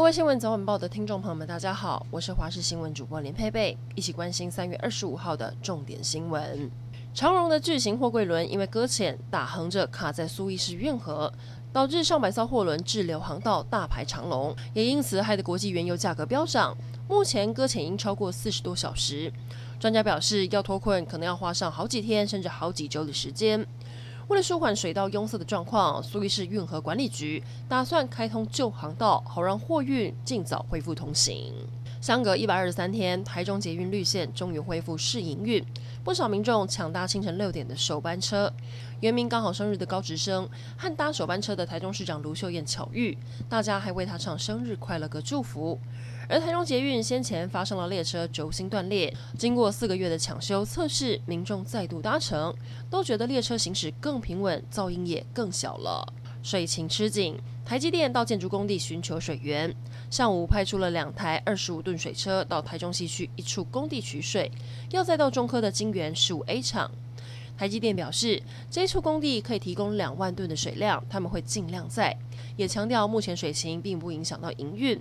各位新闻早晚报的听众朋友们，大家好，我是华视新闻主播连佩佩，一起关心三月二十五号的重点新闻。长荣的巨型货柜轮因为搁浅，打横着卡在苏伊士运河，导致上百艘货轮滞留航道，大排长龙，也因此害得国际原油价格飙涨。目前搁浅已经超过四十多小时，专家表示要脱困可能要花上好几天甚至好几周的时间。为了舒缓水道壅塞的状况，苏伊士运河管理局打算开通旧航道，好让货运尽早恢复通行。相隔一百二十三天，台中捷运绿线终于恢复试营运，不少民众抢搭清晨六点的首班车。原名刚好生日的高职生和搭首班车的台中市长卢秀燕巧遇，大家还为他唱生日快乐歌祝福。而台中捷运先前发生了列车轴心断裂，经过四个月的抢修测试，民众再度搭乘，都觉得列车行驶更平稳，噪音也更小了。水情吃紧，台积电到建筑工地寻求水源，上午派出了两台二十五吨水车到台中西区一处工地取水，要再到中科的晶圆十五 A 厂。台积电表示，这一处工地可以提供两万吨的水量，他们会尽量在，也强调目前水情并不影响到营运。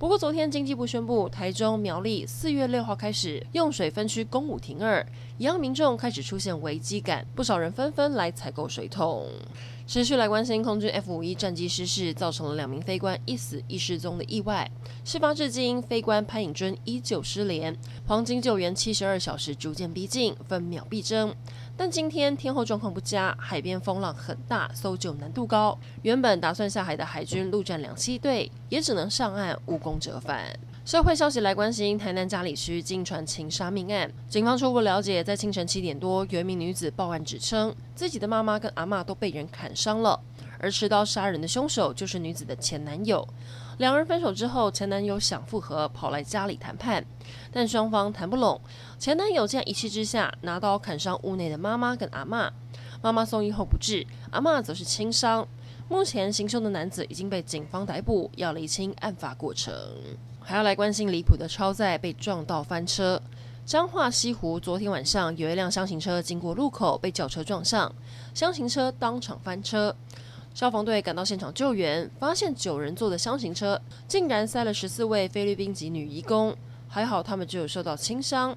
不过，昨天经济部宣布，台中苗栗四月六号开始用水分区公五停二，也让民众开始出现危机感，不少人纷纷来采购水桶。持续来关心空军 F 五一战机失事，造成了两名飞官一死一失踪的意外。事发至今，飞官潘颖尊依旧失联，黄金救援七十二小时逐渐逼近，分秒必争。但今天天候状况不佳，海边风浪很大，搜救难度高。原本打算下海的海军陆战两栖队也只能上岸，无功折返。社会消息来关心台南嘉里区惊传情杀命案，警方初步了解，在清晨七点多，有一名女子报案指称自己的妈妈跟阿嬷都被人砍伤了，而持刀杀人的凶手就是女子的前男友。两人分手之后，前男友想复合，跑来家里谈判，但双方谈不拢。前男友竟然一气之下拿刀砍伤屋内的妈妈跟阿嬷，妈妈送医后不治，阿嬷则是轻伤。目前行凶的男子已经被警方逮捕，要厘清案发过程。还要来关心离谱的超载被撞到翻车。彰化西湖昨天晚上有一辆厢型车经过路口被轿车撞上，厢型车当场翻车。消防队赶到现场救援，发现九人座的厢型车竟然塞了十四位菲律宾籍女移工，还好他们只有受到轻伤。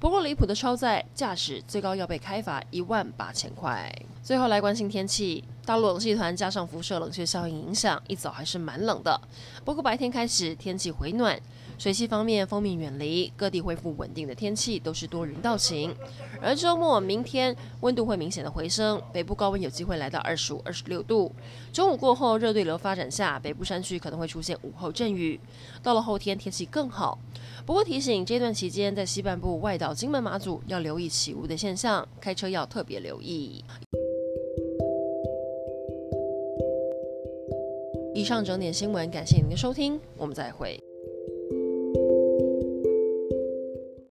不过离谱的超载驾驶最高要被开罚一万八千块。最后来关心天气，大陆冷气团加上辐射冷却效应影响，一早还是蛮冷的。不过白天开始天气回暖。水系方面，锋面远离，各地恢复稳定的天气，都是多云到晴。而周末明天温度会明显的回升，北部高温有机会来到二十五、二十六度。中午过后，热对流发展下，北部山区可能会出现午后阵雨。到了后天天气更好。不过提醒，这段期间在西半部外岛、金门、马祖要留意起雾的现象，开车要特别留意。以上整点新闻，感谢您的收听，我们再会。